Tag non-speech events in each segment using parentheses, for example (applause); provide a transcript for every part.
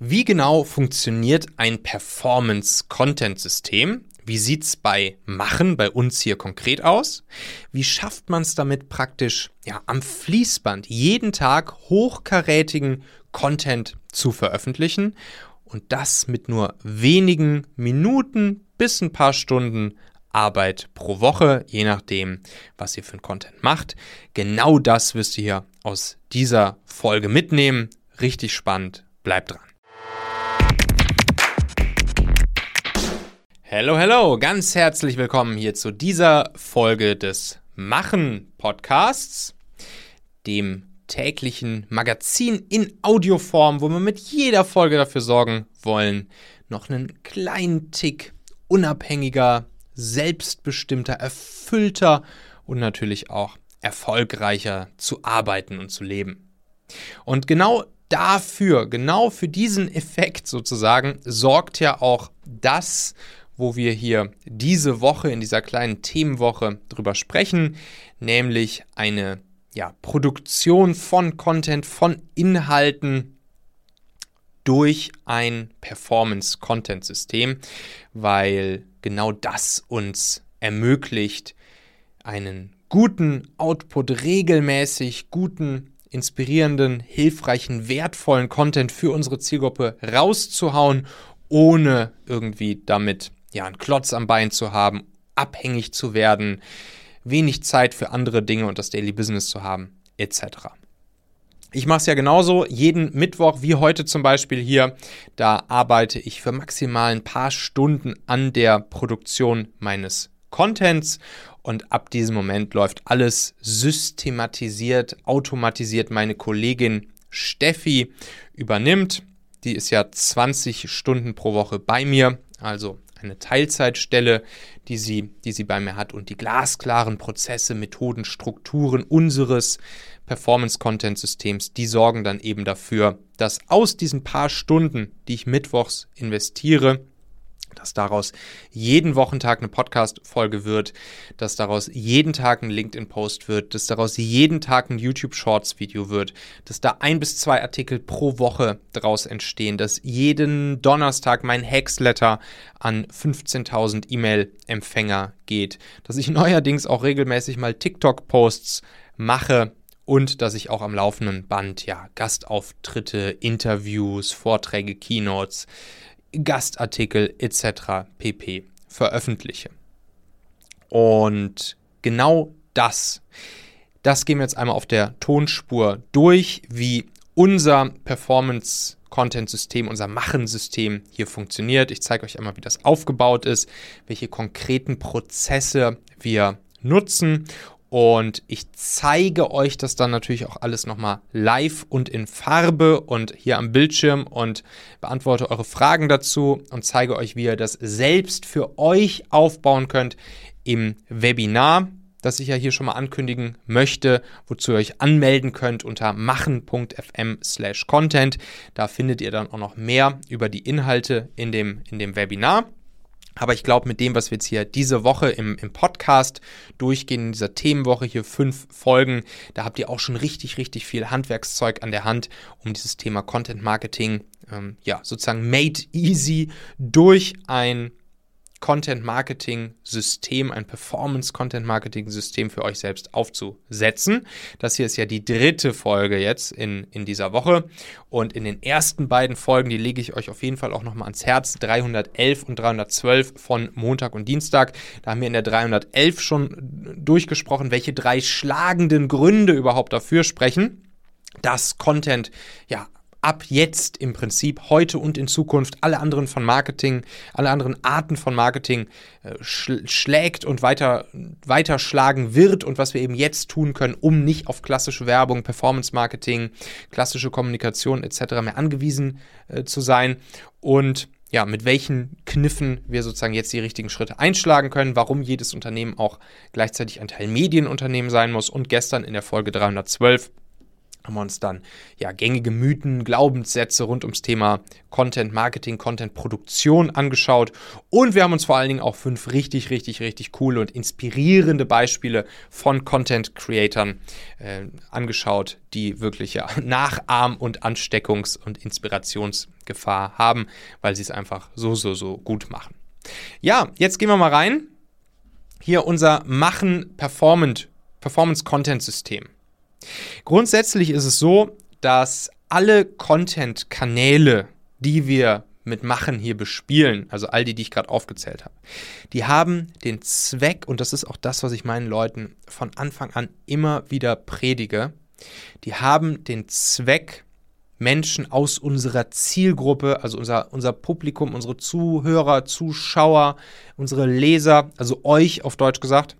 Wie genau funktioniert ein Performance-Content-System? Wie sieht es bei Machen, bei uns hier konkret aus? Wie schafft man es damit praktisch ja, am Fließband jeden Tag hochkarätigen Content zu veröffentlichen? Und das mit nur wenigen Minuten bis ein paar Stunden Arbeit pro Woche, je nachdem, was ihr für einen Content macht. Genau das wirst du hier aus dieser Folge mitnehmen. Richtig spannend. Bleibt dran. Hallo, hallo, ganz herzlich willkommen hier zu dieser Folge des Machen Podcasts, dem täglichen Magazin in Audioform, wo wir mit jeder Folge dafür sorgen wollen, noch einen kleinen Tick unabhängiger, selbstbestimmter, erfüllter und natürlich auch erfolgreicher zu arbeiten und zu leben. Und genau dafür, genau für diesen Effekt sozusagen, sorgt ja auch das, wo wir hier diese Woche in dieser kleinen Themenwoche drüber sprechen, nämlich eine ja, Produktion von Content, von Inhalten durch ein Performance-Content-System, weil genau das uns ermöglicht, einen guten Output regelmäßig, guten, inspirierenden, hilfreichen, wertvollen Content für unsere Zielgruppe rauszuhauen, ohne irgendwie damit ja, einen Klotz am Bein zu haben, abhängig zu werden, wenig Zeit für andere Dinge und das Daily Business zu haben, etc. Ich mache es ja genauso, jeden Mittwoch, wie heute zum Beispiel hier, da arbeite ich für maximal ein paar Stunden an der Produktion meines Contents und ab diesem Moment läuft alles systematisiert, automatisiert. Meine Kollegin Steffi übernimmt. Die ist ja 20 Stunden pro Woche bei mir, also eine Teilzeitstelle, die sie, die sie bei mir hat und die glasklaren Prozesse, Methoden, Strukturen unseres Performance-Content-Systems, die sorgen dann eben dafür, dass aus diesen paar Stunden, die ich mittwochs investiere, dass daraus jeden Wochentag eine Podcast-Folge wird, dass daraus jeden Tag ein LinkedIn-Post wird, dass daraus jeden Tag ein YouTube-Shorts-Video wird, dass da ein bis zwei Artikel pro Woche daraus entstehen, dass jeden Donnerstag mein Hacksletter an 15.000 E-Mail-Empfänger geht, dass ich (laughs) neuerdings auch regelmäßig mal TikTok-Posts mache, und dass ich auch am laufenden Band ja Gastauftritte, Interviews, Vorträge, Keynotes, Gastartikel etc. pp. veröffentliche. Und genau das, das gehen wir jetzt einmal auf der Tonspur durch, wie unser Performance-Content-System, unser Machen-System hier funktioniert. Ich zeige euch einmal, wie das aufgebaut ist, welche konkreten Prozesse wir nutzen und ich zeige euch das dann natürlich auch alles nochmal live und in Farbe und hier am Bildschirm und beantworte eure Fragen dazu und zeige euch, wie ihr das selbst für euch aufbauen könnt im Webinar, das ich ja hier schon mal ankündigen möchte, wozu ihr euch anmelden könnt unter machen.fm slash content. Da findet ihr dann auch noch mehr über die Inhalte in dem, in dem Webinar. Aber ich glaube, mit dem, was wir jetzt hier diese Woche im, im Podcast durchgehen, in dieser Themenwoche hier fünf Folgen, da habt ihr auch schon richtig, richtig viel Handwerkszeug an der Hand, um dieses Thema Content Marketing, ähm, ja, sozusagen made easy durch ein Content-Marketing-System, ein Performance-Content-Marketing-System für euch selbst aufzusetzen. Das hier ist ja die dritte Folge jetzt in, in dieser Woche. Und in den ersten beiden Folgen, die lege ich euch auf jeden Fall auch nochmal ans Herz, 311 und 312 von Montag und Dienstag. Da haben wir in der 311 schon durchgesprochen, welche drei schlagenden Gründe überhaupt dafür sprechen dass Content ja ab jetzt im Prinzip, heute und in Zukunft, alle anderen von Marketing, alle anderen Arten von Marketing äh, schl schlägt und weiter, weiter schlagen wird und was wir eben jetzt tun können, um nicht auf klassische Werbung, Performance Marketing, klassische Kommunikation etc. mehr angewiesen äh, zu sein und ja, mit welchen Kniffen wir sozusagen jetzt die richtigen Schritte einschlagen können, warum jedes Unternehmen auch gleichzeitig ein Teil Medienunternehmen sein muss und gestern in der Folge 312 haben wir uns dann ja gängige Mythen, Glaubenssätze rund ums Thema Content Marketing, Content Produktion angeschaut und wir haben uns vor allen Dingen auch fünf richtig, richtig, richtig coole und inspirierende Beispiele von Content Creatern äh, angeschaut, die wirklich ja (laughs) Nachahm- und Ansteckungs- und Inspirationsgefahr haben, weil sie es einfach so, so, so gut machen. Ja, jetzt gehen wir mal rein. Hier unser Machen Performance Content System. Grundsätzlich ist es so, dass alle Content-Kanäle, die wir mit Machen hier bespielen, also all die, die ich gerade aufgezählt habe, die haben den Zweck, und das ist auch das, was ich meinen Leuten von Anfang an immer wieder predige, die haben den Zweck, Menschen aus unserer Zielgruppe, also unser, unser Publikum, unsere Zuhörer, Zuschauer, unsere Leser, also euch auf Deutsch gesagt,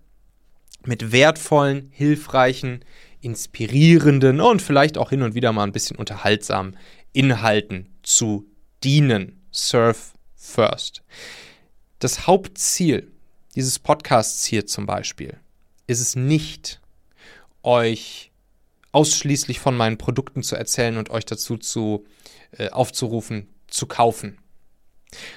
mit wertvollen, hilfreichen, inspirierenden und vielleicht auch hin und wieder mal ein bisschen unterhaltsamen Inhalten zu dienen. Surf first. Das Hauptziel dieses Podcasts hier zum Beispiel ist es nicht, euch ausschließlich von meinen Produkten zu erzählen und euch dazu zu, äh, aufzurufen, zu kaufen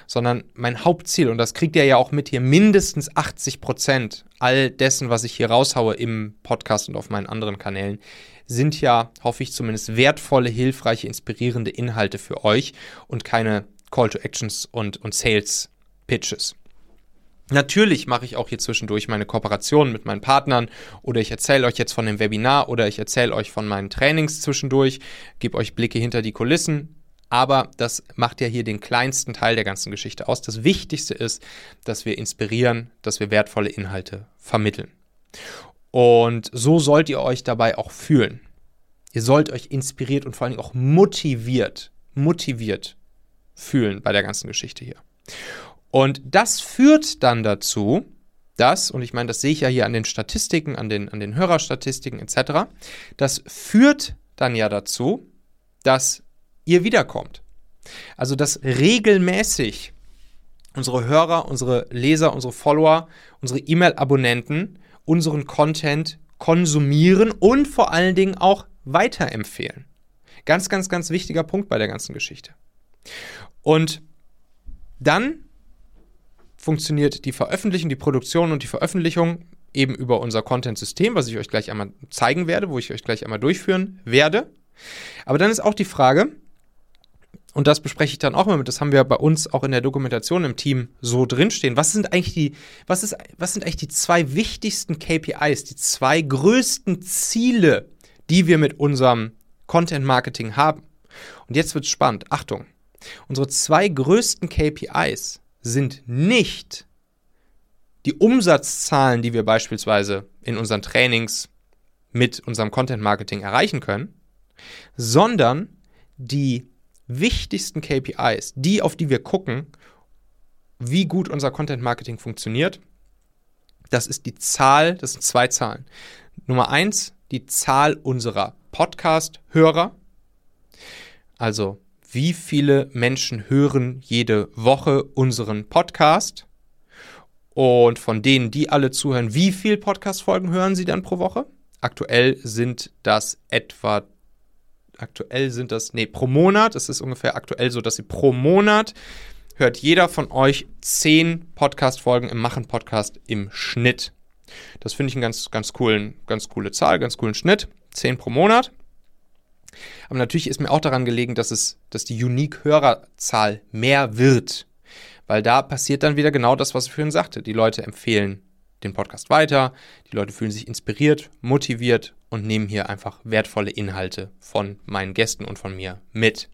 sondern mein Hauptziel, und das kriegt ihr ja auch mit hier, mindestens 80 Prozent all dessen, was ich hier raushaue im Podcast und auf meinen anderen Kanälen, sind ja, hoffe ich zumindest, wertvolle, hilfreiche, inspirierende Inhalte für euch und keine Call to Actions und, und Sales Pitches. Natürlich mache ich auch hier zwischendurch meine Kooperationen mit meinen Partnern oder ich erzähle euch jetzt von dem Webinar oder ich erzähle euch von meinen Trainings zwischendurch, gebe euch Blicke hinter die Kulissen aber das macht ja hier den kleinsten Teil der ganzen Geschichte aus. Das Wichtigste ist, dass wir inspirieren, dass wir wertvolle Inhalte vermitteln. Und so sollt ihr euch dabei auch fühlen. Ihr sollt euch inspiriert und vor allen Dingen auch motiviert, motiviert fühlen bei der ganzen Geschichte hier. Und das führt dann dazu, dass, und ich meine, das sehe ich ja hier an den Statistiken, an den, an den Hörerstatistiken etc., das führt dann ja dazu, dass ihr wiederkommt. Also dass regelmäßig unsere Hörer, unsere Leser, unsere Follower, unsere E-Mail-Abonnenten unseren Content konsumieren und vor allen Dingen auch weiterempfehlen. Ganz, ganz, ganz wichtiger Punkt bei der ganzen Geschichte. Und dann funktioniert die Veröffentlichung, die Produktion und die Veröffentlichung eben über unser Content-System, was ich euch gleich einmal zeigen werde, wo ich euch gleich einmal durchführen werde. Aber dann ist auch die Frage, und das bespreche ich dann auch mal mit, das haben wir bei uns auch in der Dokumentation im Team so drinstehen. Was sind eigentlich die, was ist, was sind eigentlich die zwei wichtigsten KPIs, die zwei größten Ziele, die wir mit unserem Content Marketing haben? Und jetzt wird es spannend. Achtung. Unsere zwei größten KPIs sind nicht die Umsatzzahlen, die wir beispielsweise in unseren Trainings mit unserem Content Marketing erreichen können, sondern die wichtigsten KPIs, die, auf die wir gucken, wie gut unser Content Marketing funktioniert, das ist die Zahl, das sind zwei Zahlen. Nummer eins, die Zahl unserer Podcast-Hörer. Also, wie viele Menschen hören jede Woche unseren Podcast? Und von denen, die alle zuhören, wie viele Podcast-Folgen hören sie dann pro Woche? Aktuell sind das etwa aktuell sind das, nee, pro Monat, es ist ungefähr aktuell so, dass sie pro Monat hört jeder von euch zehn Podcast-Folgen im Machen-Podcast im Schnitt. Das finde ich einen ganz, ganz coolen, ganz coole Zahl, ganz coolen Schnitt. Zehn pro Monat. Aber natürlich ist mir auch daran gelegen, dass es, dass die Unique-Hörerzahl mehr wird. Weil da passiert dann wieder genau das, was ich vorhin sagte. Die Leute empfehlen den Podcast weiter, die Leute fühlen sich inspiriert, motiviert und nehmen hier einfach wertvolle Inhalte von meinen Gästen und von mir mit.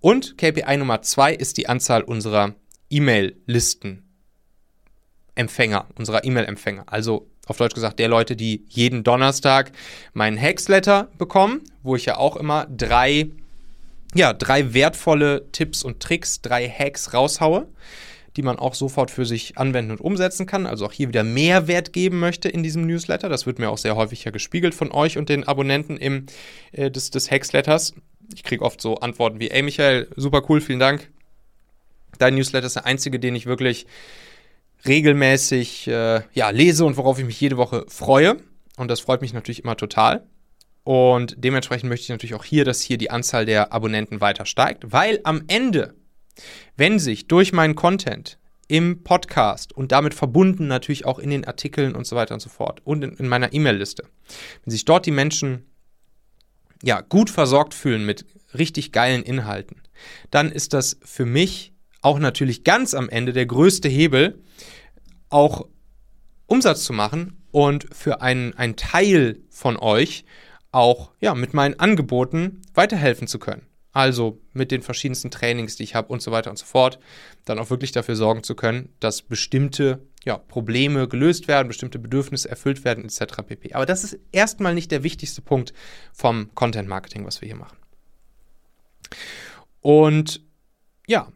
Und KPI Nummer zwei ist die Anzahl unserer E-Mail-Listen. Empfänger, unserer E-Mail-Empfänger. Also auf Deutsch gesagt, der Leute, die jeden Donnerstag meinen Hacksletter bekommen, wo ich ja auch immer drei, ja, drei wertvolle Tipps und Tricks, drei Hacks raushaue die man auch sofort für sich anwenden und umsetzen kann. Also auch hier wieder Mehrwert geben möchte in diesem Newsletter. Das wird mir auch sehr häufig ja gespiegelt von euch und den Abonnenten im, äh, des, des Hacksletters. Ich kriege oft so Antworten wie, ey Michael, super cool, vielen Dank. Dein Newsletter ist der einzige, den ich wirklich regelmäßig äh, ja, lese und worauf ich mich jede Woche freue. Und das freut mich natürlich immer total. Und dementsprechend möchte ich natürlich auch hier, dass hier die Anzahl der Abonnenten weiter steigt, weil am Ende, wenn sich durch meinen Content im Podcast und damit verbunden natürlich auch in den Artikeln und so weiter und so fort und in, in meiner E-Mail-Liste, wenn sich dort die Menschen ja gut versorgt fühlen mit richtig geilen Inhalten, dann ist das für mich auch natürlich ganz am Ende der größte Hebel, auch Umsatz zu machen und für einen, einen Teil von euch auch ja, mit meinen Angeboten weiterhelfen zu können. Also mit den verschiedensten Trainings, die ich habe und so weiter und so fort, dann auch wirklich dafür sorgen zu können, dass bestimmte ja, Probleme gelöst werden, bestimmte Bedürfnisse erfüllt werden, etc. pp. Aber das ist erstmal nicht der wichtigste Punkt vom Content Marketing, was wir hier machen. Und ja,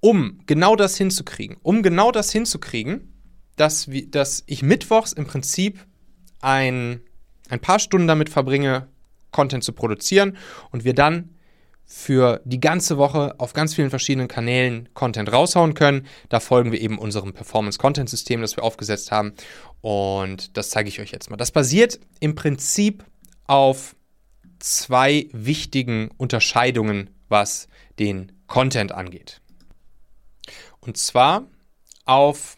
um genau das hinzukriegen, um genau das hinzukriegen, dass, dass ich mittwochs im Prinzip ein, ein paar Stunden damit verbringe, Content zu produzieren und wir dann für die ganze Woche auf ganz vielen verschiedenen Kanälen Content raushauen können. Da folgen wir eben unserem Performance-Content-System, das wir aufgesetzt haben. Und das zeige ich euch jetzt mal. Das basiert im Prinzip auf zwei wichtigen Unterscheidungen, was den Content angeht. Und zwar auf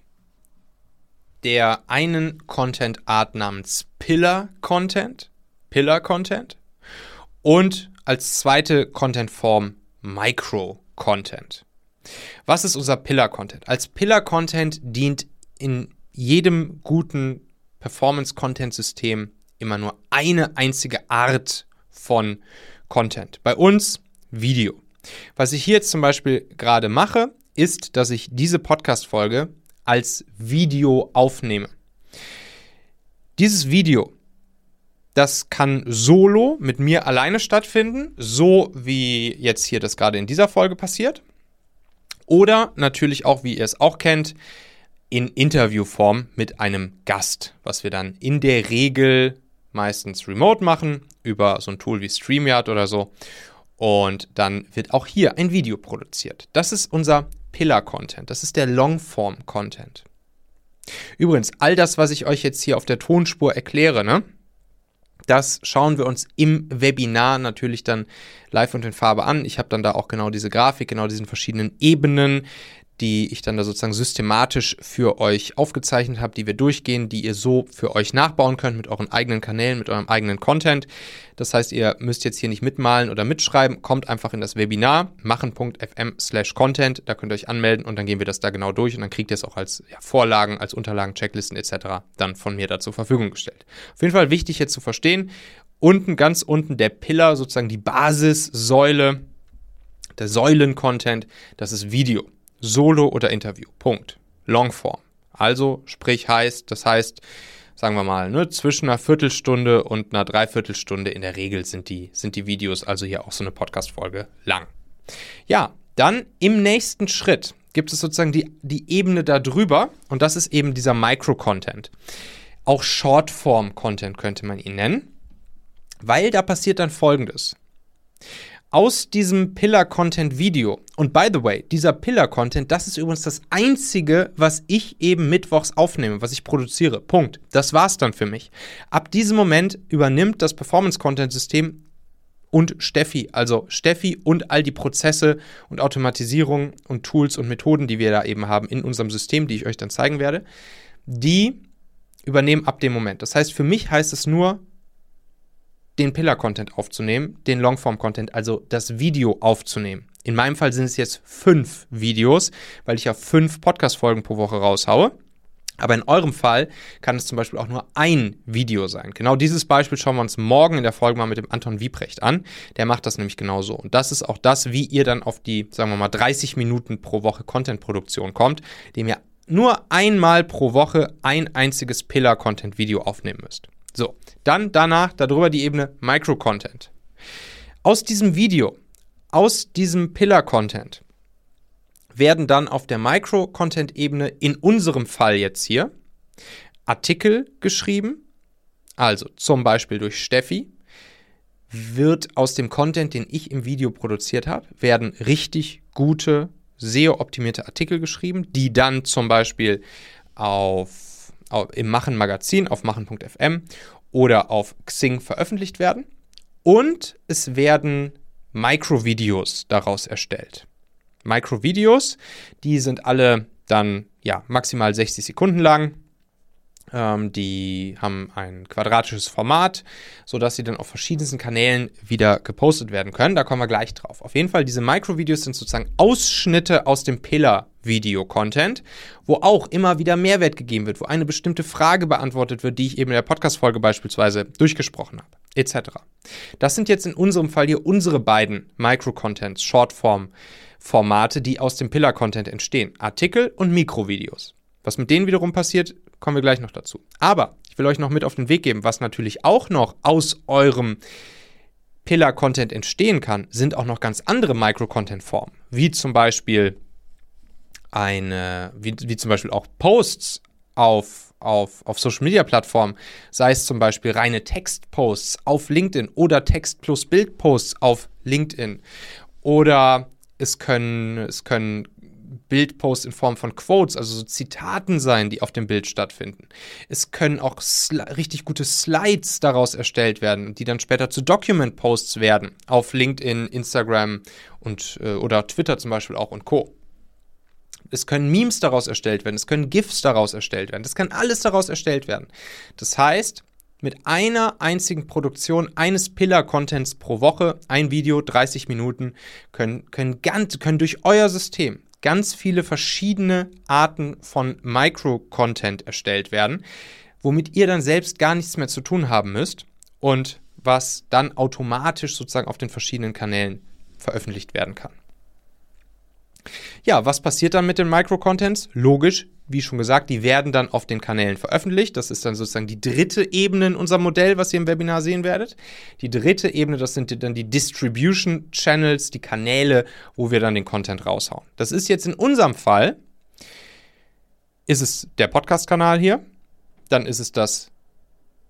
der einen Content-Art namens Pillar-Content, Pillar-Content und als zweite Content-Form Micro-Content. Was ist unser Pillar-Content? Als Pillar-Content dient in jedem guten Performance-Content-System immer nur eine einzige Art von Content. Bei uns Video. Was ich hier jetzt zum Beispiel gerade mache, ist, dass ich diese Podcast-Folge als Video aufnehme. Dieses Video das kann solo mit mir alleine stattfinden, so wie jetzt hier das gerade in dieser Folge passiert. Oder natürlich auch, wie ihr es auch kennt, in Interviewform mit einem Gast, was wir dann in der Regel meistens remote machen, über so ein Tool wie StreamYard oder so. Und dann wird auch hier ein Video produziert. Das ist unser Pillar-Content, das ist der Longform-Content. Übrigens, all das, was ich euch jetzt hier auf der Tonspur erkläre, ne, das schauen wir uns im Webinar natürlich dann live und in Farbe an. Ich habe dann da auch genau diese Grafik, genau diesen verschiedenen Ebenen, die ich dann da sozusagen systematisch für euch aufgezeichnet habe, die wir durchgehen, die ihr so für euch nachbauen könnt mit euren eigenen Kanälen, mit eurem eigenen Content. Das heißt, ihr müsst jetzt hier nicht mitmalen oder mitschreiben, kommt einfach in das Webinar machen.fm slash content, da könnt ihr euch anmelden und dann gehen wir das da genau durch und dann kriegt ihr es auch als ja, Vorlagen, als Unterlagen, Checklisten etc. dann von mir da zur Verfügung gestellt. Auf jeden Fall wichtig jetzt zu verstehen, unten, ganz unten der Pillar, sozusagen die Basissäule, der Säulen-Content, das ist Video. Solo oder Interview. Punkt. Longform. Also, sprich heißt, das heißt, sagen wir mal, ne, zwischen einer Viertelstunde und einer Dreiviertelstunde in der Regel sind die, sind die Videos, also hier auch so eine Podcast-Folge lang. Ja, dann im nächsten Schritt gibt es sozusagen die, die Ebene darüber und das ist eben dieser Micro-Content. Auch Shortform-Content könnte man ihn nennen, weil da passiert dann folgendes aus diesem Pillar-Content-Video. Und by the way, dieser Pillar-Content, das ist übrigens das einzige, was ich eben mittwochs aufnehme, was ich produziere. Punkt. Das war's dann für mich. Ab diesem Moment übernimmt das Performance-Content-System und Steffi, also Steffi und all die Prozesse und Automatisierung und Tools und Methoden, die wir da eben haben in unserem System, die ich euch dann zeigen werde, die übernehmen ab dem Moment. Das heißt, für mich heißt es nur, den Pillar-Content aufzunehmen, den Longform-Content, also das Video aufzunehmen. In meinem Fall sind es jetzt fünf Videos, weil ich ja fünf Podcast-Folgen pro Woche raushaue. Aber in eurem Fall kann es zum Beispiel auch nur ein Video sein. Genau dieses Beispiel schauen wir uns morgen in der Folge mal mit dem Anton Wiebrecht an. Der macht das nämlich genauso. Und das ist auch das, wie ihr dann auf die, sagen wir mal, 30 Minuten pro Woche Content-Produktion kommt, dem ihr nur einmal pro Woche ein einziges Pillar-Content-Video aufnehmen müsst. So, dann danach darüber die Ebene Micro-Content. Aus diesem Video, aus diesem Pillar-Content werden dann auf der Micro-Content-Ebene in unserem Fall jetzt hier Artikel geschrieben, also zum Beispiel durch Steffi, wird aus dem Content, den ich im Video produziert habe, werden richtig gute, SEO-optimierte Artikel geschrieben, die dann zum Beispiel auf im Machen Magazin auf machen.fm oder auf Xing veröffentlicht werden. Und es werden Microvideos daraus erstellt. Microvideos, die sind alle dann ja maximal 60 Sekunden lang ähm, die haben ein quadratisches Format, sodass sie dann auf verschiedensten Kanälen wieder gepostet werden können. Da kommen wir gleich drauf. Auf jeden Fall, diese Microvideos sind sozusagen Ausschnitte aus dem Pillar-Video-Content, wo auch immer wieder Mehrwert gegeben wird, wo eine bestimmte Frage beantwortet wird, die ich eben in der Podcast-Folge beispielsweise durchgesprochen habe, etc. Das sind jetzt in unserem Fall hier unsere beiden Micro-Contents, Shortform-Formate, die aus dem Pillar-Content entstehen. Artikel und Mikrovideos. Was mit denen wiederum passiert, kommen wir gleich noch dazu. Aber ich will euch noch mit auf den Weg geben, was natürlich auch noch aus eurem Pillar-Content entstehen kann, sind auch noch ganz andere Micro-Content-Formen, wie zum Beispiel eine, wie, wie zum Beispiel auch Posts auf, auf, auf Social Media Plattformen, sei es zum Beispiel reine Textposts auf LinkedIn oder Text plus Bild-Posts auf LinkedIn. Oder es können, es können Bildposts in Form von Quotes, also so Zitaten sein, die auf dem Bild stattfinden. Es können auch richtig gute Slides daraus erstellt werden, die dann später zu Document-Posts werden auf LinkedIn, Instagram und äh, oder Twitter zum Beispiel auch und Co. Es können Memes daraus erstellt werden, es können GIFs daraus erstellt werden, das kann alles daraus erstellt werden. Das heißt, mit einer einzigen Produktion eines Pillar-Contents pro Woche, ein Video, 30 Minuten, können, können, ganz, können durch euer System ganz viele verschiedene Arten von Micro-Content erstellt werden, womit ihr dann selbst gar nichts mehr zu tun haben müsst und was dann automatisch sozusagen auf den verschiedenen Kanälen veröffentlicht werden kann. Ja, was passiert dann mit den Micro-Contents? Logisch, wie schon gesagt, die werden dann auf den Kanälen veröffentlicht. Das ist dann sozusagen die dritte Ebene in unserem Modell, was ihr im Webinar sehen werdet. Die dritte Ebene, das sind dann die Distribution Channels, die Kanäle, wo wir dann den Content raushauen. Das ist jetzt in unserem Fall, ist es der Podcast-Kanal hier, dann ist es das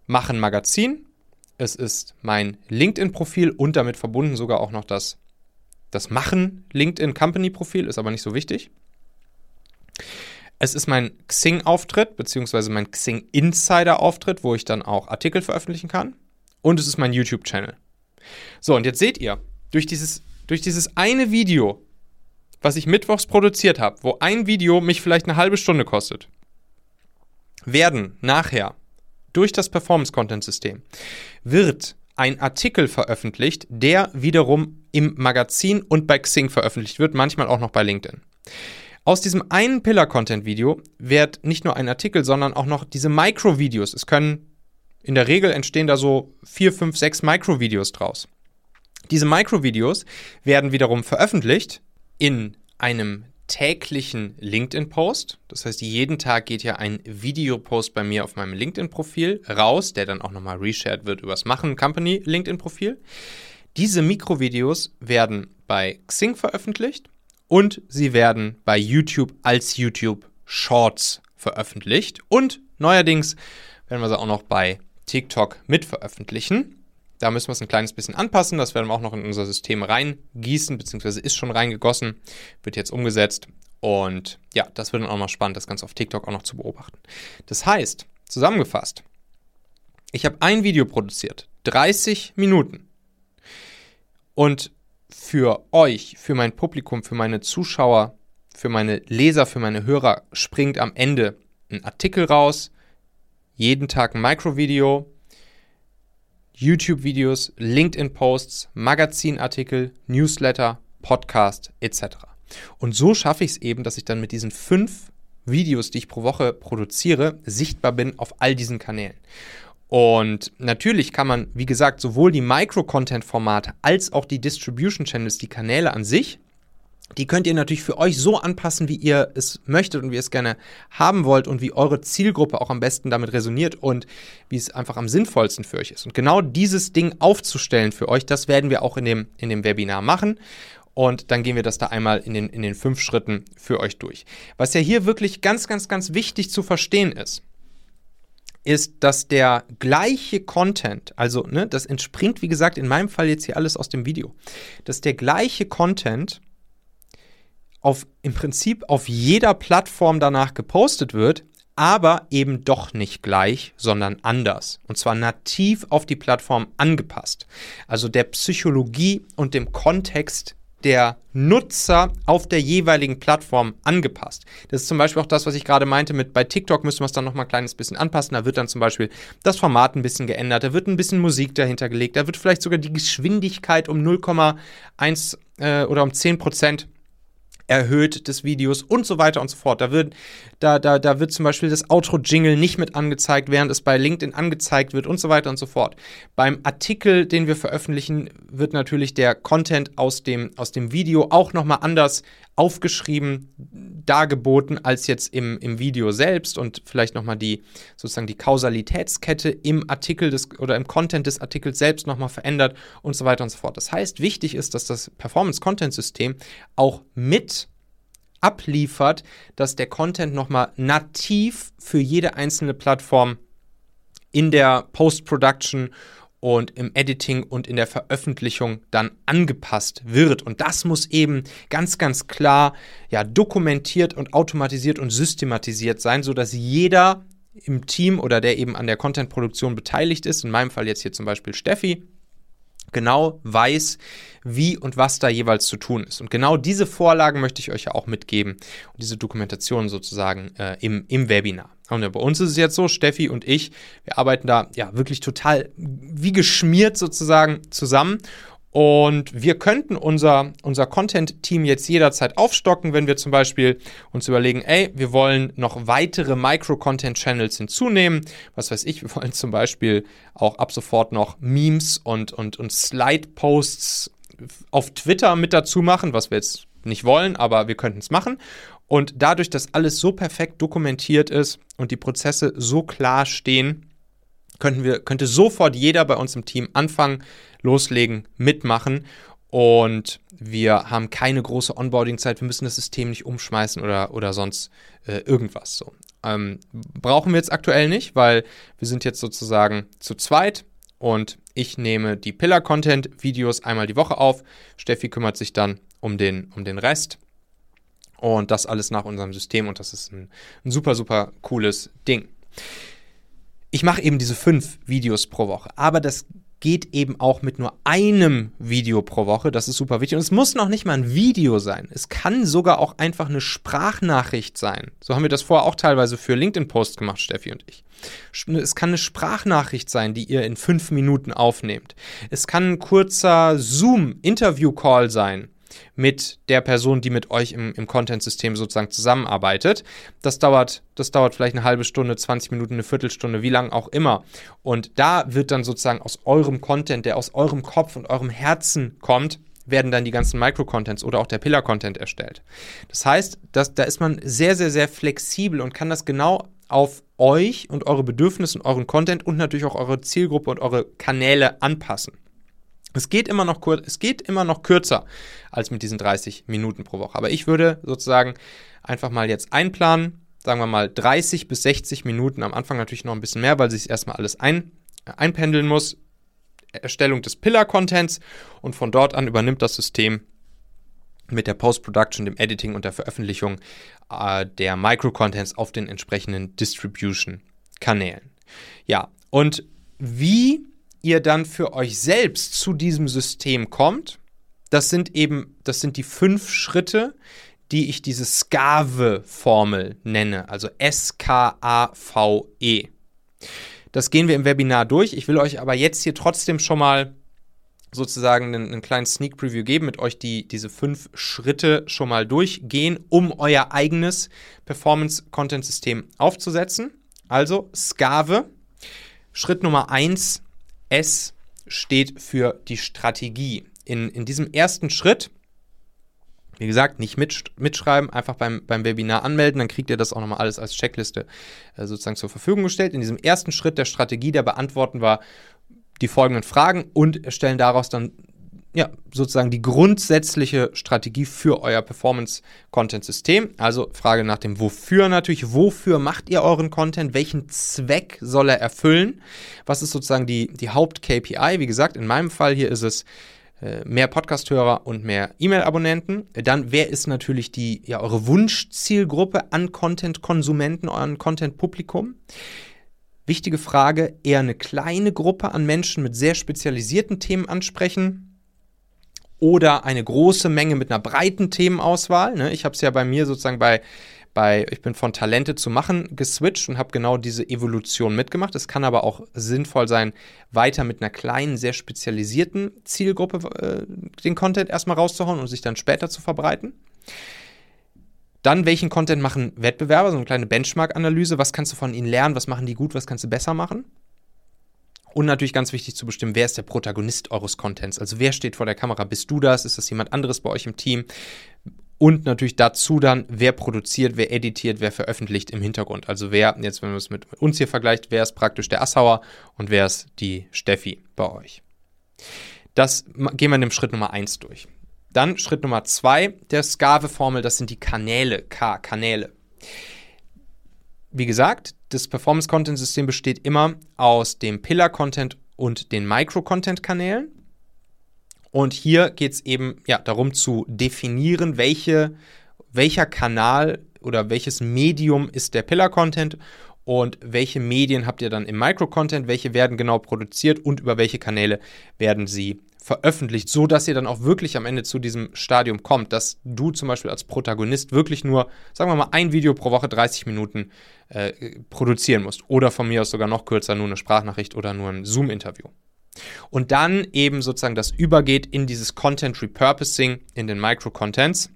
Machen Magazin, es ist mein LinkedIn-Profil und damit verbunden sogar auch noch das das Machen LinkedIn Company Profil ist aber nicht so wichtig. Es ist mein Xing-Auftritt, beziehungsweise mein Xing Insider-Auftritt, wo ich dann auch Artikel veröffentlichen kann. Und es ist mein YouTube-Channel. So, und jetzt seht ihr, durch dieses, durch dieses eine Video, was ich mittwochs produziert habe, wo ein Video mich vielleicht eine halbe Stunde kostet, werden nachher durch das Performance-Content-System, wird ein Artikel veröffentlicht, der wiederum im Magazin und bei Xing veröffentlicht wird, manchmal auch noch bei LinkedIn. Aus diesem einen Pillar-Content-Video wird nicht nur ein Artikel, sondern auch noch diese Micro-Videos. Es können in der Regel entstehen da so vier, fünf, sechs Micro-Videos draus. Diese Micro-Videos werden wiederum veröffentlicht in einem täglichen LinkedIn-Post. Das heißt, jeden Tag geht ja ein Videopost bei mir auf meinem LinkedIn-Profil raus, der dann auch nochmal reshared wird übers Machen Company LinkedIn-Profil. Diese Mikrovideos werden bei Xing veröffentlicht und sie werden bei YouTube als YouTube Shorts veröffentlicht und neuerdings werden wir sie auch noch bei TikTok mit veröffentlichen. Da müssen wir es ein kleines bisschen anpassen. Das werden wir auch noch in unser System reingießen, beziehungsweise ist schon reingegossen, wird jetzt umgesetzt. Und ja, das wird dann auch noch spannend, das Ganze auf TikTok auch noch zu beobachten. Das heißt, zusammengefasst, ich habe ein Video produziert, 30 Minuten. Und für euch, für mein Publikum, für meine Zuschauer, für meine Leser, für meine Hörer springt am Ende ein Artikel raus, jeden Tag ein Microvideo, YouTube-Videos, LinkedIn-Posts, Magazinartikel, Newsletter, Podcast etc. Und so schaffe ich es eben, dass ich dann mit diesen fünf Videos, die ich pro Woche produziere, sichtbar bin auf all diesen Kanälen. Und natürlich kann man, wie gesagt, sowohl die Micro-Content-Formate als auch die Distribution-Channels, die Kanäle an sich, die könnt ihr natürlich für euch so anpassen, wie ihr es möchtet und wie ihr es gerne haben wollt und wie eure Zielgruppe auch am besten damit resoniert und wie es einfach am sinnvollsten für euch ist. Und genau dieses Ding aufzustellen für euch, das werden wir auch in dem, in dem Webinar machen. Und dann gehen wir das da einmal in den, in den fünf Schritten für euch durch. Was ja hier wirklich ganz, ganz, ganz wichtig zu verstehen ist, ist, dass der gleiche Content, also ne, das entspringt, wie gesagt, in meinem Fall jetzt hier alles aus dem Video, dass der gleiche Content auf im Prinzip auf jeder Plattform danach gepostet wird, aber eben doch nicht gleich, sondern anders. Und zwar nativ auf die Plattform angepasst. Also der Psychologie und dem Kontext der Nutzer auf der jeweiligen Plattform angepasst. Das ist zum Beispiel auch das, was ich gerade meinte mit bei TikTok müssen wir es dann nochmal ein kleines bisschen anpassen. Da wird dann zum Beispiel das Format ein bisschen geändert, da wird ein bisschen Musik dahinter gelegt, da wird vielleicht sogar die Geschwindigkeit um 0,1 äh, oder um 10 Prozent erhöht des Videos und so weiter und so fort. Da wird, da, da, da wird zum Beispiel das Outro-Jingle nicht mit angezeigt, während es bei LinkedIn angezeigt wird und so weiter und so fort. Beim Artikel, den wir veröffentlichen, wird natürlich der Content aus dem, aus dem Video auch nochmal anders aufgeschrieben, dargeboten als jetzt im, im Video selbst und vielleicht nochmal die sozusagen die Kausalitätskette im Artikel des oder im Content des Artikels selbst nochmal verändert und so weiter und so fort. Das heißt, wichtig ist, dass das Performance-Content-System auch mit abliefert, dass der Content nochmal nativ für jede einzelne Plattform in der Post-Production und im Editing und in der Veröffentlichung dann angepasst wird. Und das muss eben ganz, ganz klar ja, dokumentiert und automatisiert und systematisiert sein, sodass jeder im Team oder der eben an der Content-Produktion beteiligt ist, in meinem Fall jetzt hier zum Beispiel Steffi, genau weiß, wie und was da jeweils zu tun ist. Und genau diese Vorlagen möchte ich euch ja auch mitgeben und diese Dokumentation sozusagen äh, im, im Webinar. Und ja, bei uns ist es jetzt so, Steffi und ich, wir arbeiten da ja wirklich total wie geschmiert sozusagen zusammen und wir könnten unser, unser Content-Team jetzt jederzeit aufstocken, wenn wir zum Beispiel uns überlegen, ey, wir wollen noch weitere Micro-Content-Channels hinzunehmen. Was weiß ich, wir wollen zum Beispiel auch ab sofort noch Memes und, und, und Slide-Posts auf Twitter mit dazu machen, was wir jetzt nicht wollen, aber wir könnten es machen. Und dadurch, dass alles so perfekt dokumentiert ist und die Prozesse so klar stehen, könnten wir, könnte sofort jeder bei uns im Team anfangen, loslegen, mitmachen. Und wir haben keine große Onboarding-Zeit, wir müssen das System nicht umschmeißen oder, oder sonst äh, irgendwas. So. Ähm, brauchen wir jetzt aktuell nicht, weil wir sind jetzt sozusagen zu zweit und ich nehme die Pillar-Content-Videos einmal die Woche auf. Steffi kümmert sich dann um den, um den Rest. Und das alles nach unserem System und das ist ein, ein super, super cooles Ding. Ich mache eben diese fünf Videos pro Woche, aber das geht eben auch mit nur einem Video pro Woche. Das ist super wichtig. Und es muss noch nicht mal ein Video sein. Es kann sogar auch einfach eine Sprachnachricht sein. So haben wir das vorher auch teilweise für LinkedIn-Posts gemacht, Steffi und ich. Es kann eine Sprachnachricht sein, die ihr in fünf Minuten aufnehmt. Es kann ein kurzer Zoom-Interview-Call sein mit der Person, die mit euch im, im Content-System sozusagen zusammenarbeitet. Das dauert, das dauert vielleicht eine halbe Stunde, 20 Minuten, eine Viertelstunde, wie lang auch immer. Und da wird dann sozusagen aus eurem Content, der aus eurem Kopf und eurem Herzen kommt, werden dann die ganzen Micro-Contents oder auch der Pillar-Content erstellt. Das heißt, dass, da ist man sehr, sehr, sehr flexibel und kann das genau auf euch und eure Bedürfnisse und euren Content und natürlich auch eure Zielgruppe und eure Kanäle anpassen. Es geht immer noch kurz, es geht immer noch kürzer als mit diesen 30 Minuten pro Woche. Aber ich würde sozusagen einfach mal jetzt einplanen, sagen wir mal 30 bis 60 Minuten, am Anfang natürlich noch ein bisschen mehr, weil sich erstmal alles ein, äh, einpendeln muss. Erstellung des Pillar-Contents und von dort an übernimmt das System mit der Post-Production, dem Editing und der Veröffentlichung äh, der Micro-Contents auf den entsprechenden Distribution-Kanälen. Ja, und wie ihr dann für euch selbst zu diesem System kommt, das sind eben, das sind die fünf Schritte, die ich diese Skave-Formel nenne, also S-K-A-V-E. Das gehen wir im Webinar durch. Ich will euch aber jetzt hier trotzdem schon mal sozusagen einen, einen kleinen Sneak Preview geben, mit euch die, diese fünf Schritte schon mal durchgehen, um euer eigenes Performance-Content-System aufzusetzen. Also Skave. Schritt Nummer eins S steht für die Strategie. In, in diesem ersten Schritt, wie gesagt, nicht mitschreiben, einfach beim, beim Webinar anmelden, dann kriegt ihr das auch nochmal alles als Checkliste äh, sozusagen zur Verfügung gestellt. In diesem ersten Schritt der Strategie, der beantworten wir die folgenden Fragen und erstellen daraus dann ja, sozusagen die grundsätzliche Strategie für euer Performance-Content-System. Also Frage nach dem Wofür natürlich. Wofür macht ihr euren Content? Welchen Zweck soll er erfüllen? Was ist sozusagen die, die Haupt-KPI? Wie gesagt, in meinem Fall hier ist es äh, mehr Podcast-Hörer und mehr E-Mail-Abonnenten. Dann, wer ist natürlich die, ja, eure Wunschzielgruppe an Content-Konsumenten, euren Content-Publikum? Wichtige Frage, eher eine kleine Gruppe an Menschen mit sehr spezialisierten Themen ansprechen oder eine große Menge mit einer breiten Themenauswahl. Ne? Ich habe es ja bei mir sozusagen bei bei, ich bin von Talente zu machen geswitcht und habe genau diese Evolution mitgemacht. Es kann aber auch sinnvoll sein, weiter mit einer kleinen, sehr spezialisierten Zielgruppe äh, den Content erstmal rauszuhauen und sich dann später zu verbreiten. Dann, welchen Content machen Wettbewerber? So eine kleine Benchmark-Analyse. Was kannst du von ihnen lernen? Was machen die gut? Was kannst du besser machen? Und natürlich ganz wichtig zu bestimmen, wer ist der Protagonist eures Contents? Also wer steht vor der Kamera? Bist du das? Ist das jemand anderes bei euch im Team? Und natürlich dazu dann, wer produziert, wer editiert, wer veröffentlicht im Hintergrund. Also wer, jetzt wenn man es mit uns hier vergleicht, wer ist praktisch der Assauer und wer ist die Steffi bei euch. Das gehen wir in dem Schritt Nummer 1 durch. Dann Schritt Nummer 2 der Skave-Formel, das sind die Kanäle, K, Kanäle. Wie gesagt, das Performance-Content-System besteht immer aus dem Pillar-Content und den Micro-Content-Kanälen. Und hier geht es eben ja, darum zu definieren, welche, welcher Kanal oder welches Medium ist der Pillar-Content und welche Medien habt ihr dann im Micro-Content, welche werden genau produziert und über welche Kanäle werden sie veröffentlicht, so dass ihr dann auch wirklich am Ende zu diesem Stadium kommt, dass du zum Beispiel als Protagonist wirklich nur, sagen wir mal, ein Video pro Woche 30 Minuten äh, produzieren musst oder von mir aus sogar noch kürzer, nur eine Sprachnachricht oder nur ein Zoom-Interview. Und dann eben sozusagen das übergeht in dieses Content Repurposing in den Micro-Contents,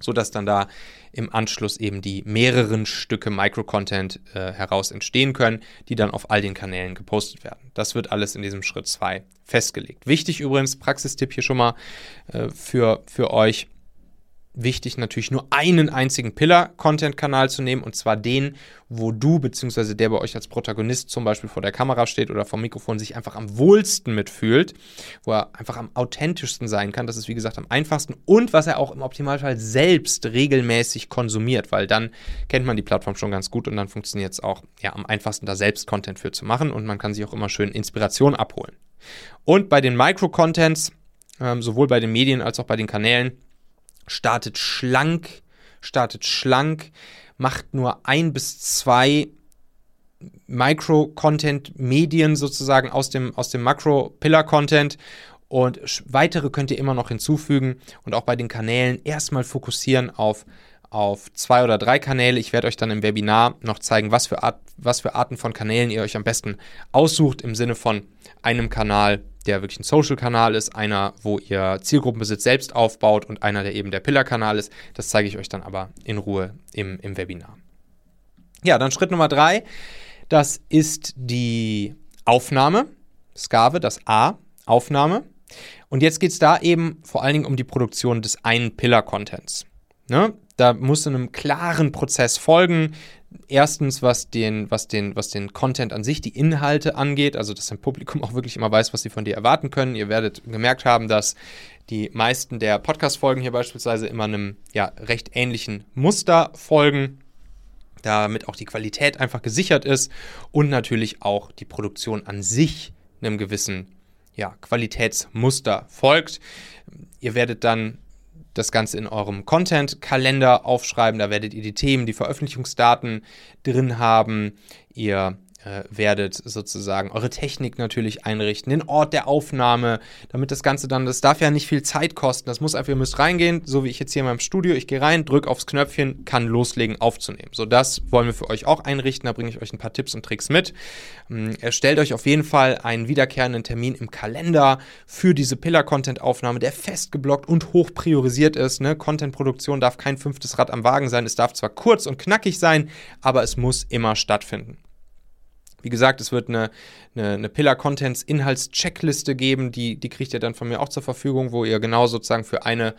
sodass dann da im Anschluss eben die mehreren Stücke Micro-Content äh, heraus entstehen können, die dann auf all den Kanälen gepostet werden. Das wird alles in diesem Schritt 2 festgelegt. Wichtig übrigens, Praxistipp hier schon mal äh, für, für euch wichtig, natürlich nur einen einzigen Pillar-Content-Kanal zu nehmen und zwar den, wo du bzw. der bei euch als Protagonist zum Beispiel vor der Kamera steht oder vom Mikrofon sich einfach am wohlsten mitfühlt, wo er einfach am authentischsten sein kann. Das ist wie gesagt am einfachsten und was er auch im Optimalfall selbst regelmäßig konsumiert, weil dann kennt man die Plattform schon ganz gut und dann funktioniert es auch ja, am einfachsten da selbst Content für zu machen und man kann sich auch immer schön Inspiration abholen. Und bei den Micro-Contents, ähm, sowohl bei den Medien als auch bei den Kanälen, startet schlank, startet schlank, macht nur ein bis zwei Micro-Content-Medien sozusagen aus dem, aus dem Makro-Pillar-Content und weitere könnt ihr immer noch hinzufügen und auch bei den Kanälen erstmal fokussieren auf, auf zwei oder drei Kanäle. Ich werde euch dann im Webinar noch zeigen, was für, Art, was für Arten von Kanälen ihr euch am besten aussucht im Sinne von einem Kanal der wirklich ein Social-Kanal ist, einer, wo ihr Zielgruppenbesitz selbst aufbaut und einer, der eben der Pillar-Kanal ist. Das zeige ich euch dann aber in Ruhe im, im Webinar. Ja, dann Schritt Nummer drei. Das ist die Aufnahme. Skave, das A, Aufnahme. Und jetzt geht es da eben vor allen Dingen um die Produktion des einen Pillar-Contents. Ne? Da muss einem klaren Prozess folgen. Erstens, was den, was, den, was den Content an sich, die Inhalte angeht, also dass dein Publikum auch wirklich immer weiß, was sie von dir erwarten können. Ihr werdet gemerkt haben, dass die meisten der Podcast-Folgen hier beispielsweise immer einem ja, recht ähnlichen Muster folgen, damit auch die Qualität einfach gesichert ist und natürlich auch die Produktion an sich einem gewissen ja, Qualitätsmuster folgt. Ihr werdet dann das Ganze in eurem Content-Kalender aufschreiben. Da werdet ihr die Themen, die Veröffentlichungsdaten drin haben. Ihr äh, werdet sozusagen eure Technik natürlich einrichten, den Ort der Aufnahme, damit das Ganze dann, das darf ja nicht viel Zeit kosten. Das muss einfach, ihr müsst reingehen, so wie ich jetzt hier in meinem Studio. Ich gehe rein, drücke aufs Knöpfchen, kann loslegen aufzunehmen. So, das wollen wir für euch auch einrichten. Da bringe ich euch ein paar Tipps und Tricks mit. Ähm, erstellt euch auf jeden Fall einen wiederkehrenden Termin im Kalender für diese Pillar-Content-Aufnahme, der fest geblockt und hoch priorisiert ist. Ne? Content-Produktion darf kein fünftes Rad am Wagen sein. Es darf zwar kurz und knackig sein, aber es muss immer stattfinden. Wie gesagt, es wird eine, eine, eine Pillar Contents Inhaltscheckliste geben, die, die kriegt ihr dann von mir auch zur Verfügung, wo ihr genau sozusagen für eine,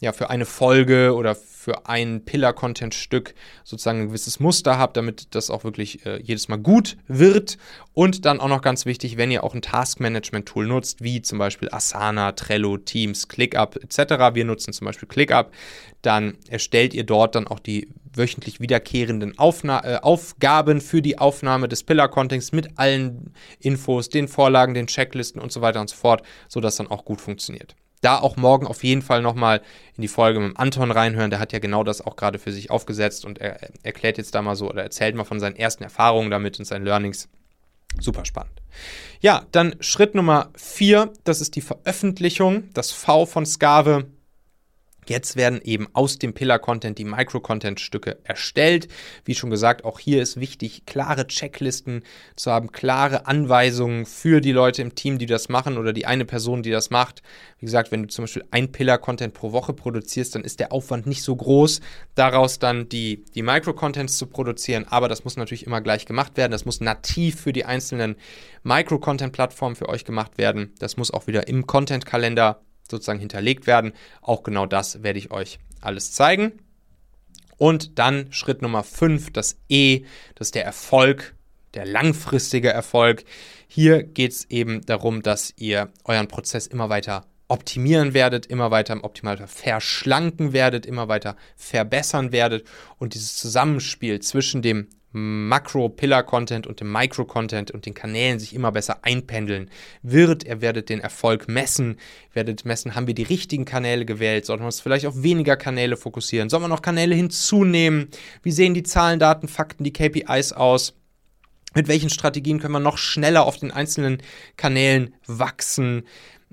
ja, für eine Folge oder für ein Pillar-Content-Stück sozusagen ein gewisses Muster habt, damit das auch wirklich äh, jedes Mal gut wird. Und dann auch noch ganz wichtig, wenn ihr auch ein Task-Management-Tool nutzt, wie zum Beispiel Asana, Trello, Teams, ClickUp etc. Wir nutzen zum Beispiel ClickUp, dann erstellt ihr dort dann auch die wöchentlich wiederkehrenden Aufna äh, Aufgaben für die Aufnahme des Pillar-Contents mit allen Infos, den Vorlagen, den Checklisten und so weiter und so fort, sodass dann auch gut funktioniert da auch morgen auf jeden Fall nochmal in die Folge mit Anton reinhören. Der hat ja genau das auch gerade für sich aufgesetzt und er erklärt jetzt da mal so oder erzählt mal von seinen ersten Erfahrungen damit und seinen Learnings. Super spannend. Ja, dann Schritt Nummer vier, das ist die Veröffentlichung, das V von Skave. Jetzt werden eben aus dem Pillar-Content die Micro-Content-Stücke erstellt. Wie schon gesagt, auch hier ist wichtig, klare Checklisten zu haben, klare Anweisungen für die Leute im Team, die das machen oder die eine Person, die das macht. Wie gesagt, wenn du zum Beispiel ein Pillar-Content pro Woche produzierst, dann ist der Aufwand nicht so groß, daraus dann die, die Micro-Contents zu produzieren. Aber das muss natürlich immer gleich gemacht werden. Das muss nativ für die einzelnen Micro-Content-Plattformen für euch gemacht werden. Das muss auch wieder im Content-Kalender sozusagen hinterlegt werden. Auch genau das werde ich euch alles zeigen. Und dann Schritt Nummer 5, das E, das ist der Erfolg, der langfristige Erfolg. Hier geht es eben darum, dass ihr euren Prozess immer weiter optimieren werdet, immer weiter im Optimalfall verschlanken werdet, immer weiter verbessern werdet und dieses Zusammenspiel zwischen dem Makro-Pillar-Content und dem Micro-Content und den Kanälen sich immer besser einpendeln wird. Ihr werdet den Erfolg messen, werdet messen, haben wir die richtigen Kanäle gewählt, sollten wir uns vielleicht auf weniger Kanäle fokussieren, sollen wir noch Kanäle hinzunehmen, wie sehen die Zahlen, Daten, Fakten, die KPIs aus, mit welchen Strategien können wir noch schneller auf den einzelnen Kanälen wachsen,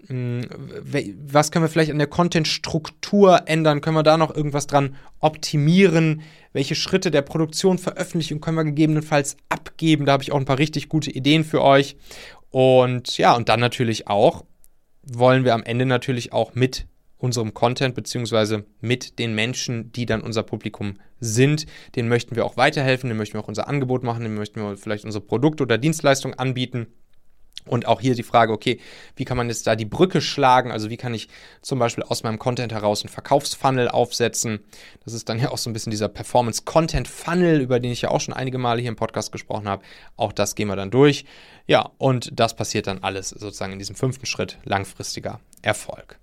was können wir vielleicht an der Content-Struktur ändern? Können wir da noch irgendwas dran optimieren? Welche Schritte der Produktion, Veröffentlichung können wir gegebenenfalls abgeben? Da habe ich auch ein paar richtig gute Ideen für euch. Und ja, und dann natürlich auch wollen wir am Ende natürlich auch mit unserem Content beziehungsweise mit den Menschen, die dann unser Publikum sind, denen möchten wir auch weiterhelfen, denen möchten wir auch unser Angebot machen, denen möchten wir vielleicht unsere Produkte oder Dienstleistungen anbieten. Und auch hier die Frage, okay, wie kann man jetzt da die Brücke schlagen? Also wie kann ich zum Beispiel aus meinem Content heraus einen Verkaufsfunnel aufsetzen? Das ist dann ja auch so ein bisschen dieser Performance-Content-Funnel, über den ich ja auch schon einige Male hier im Podcast gesprochen habe. Auch das gehen wir dann durch. Ja, und das passiert dann alles sozusagen in diesem fünften Schritt langfristiger Erfolg.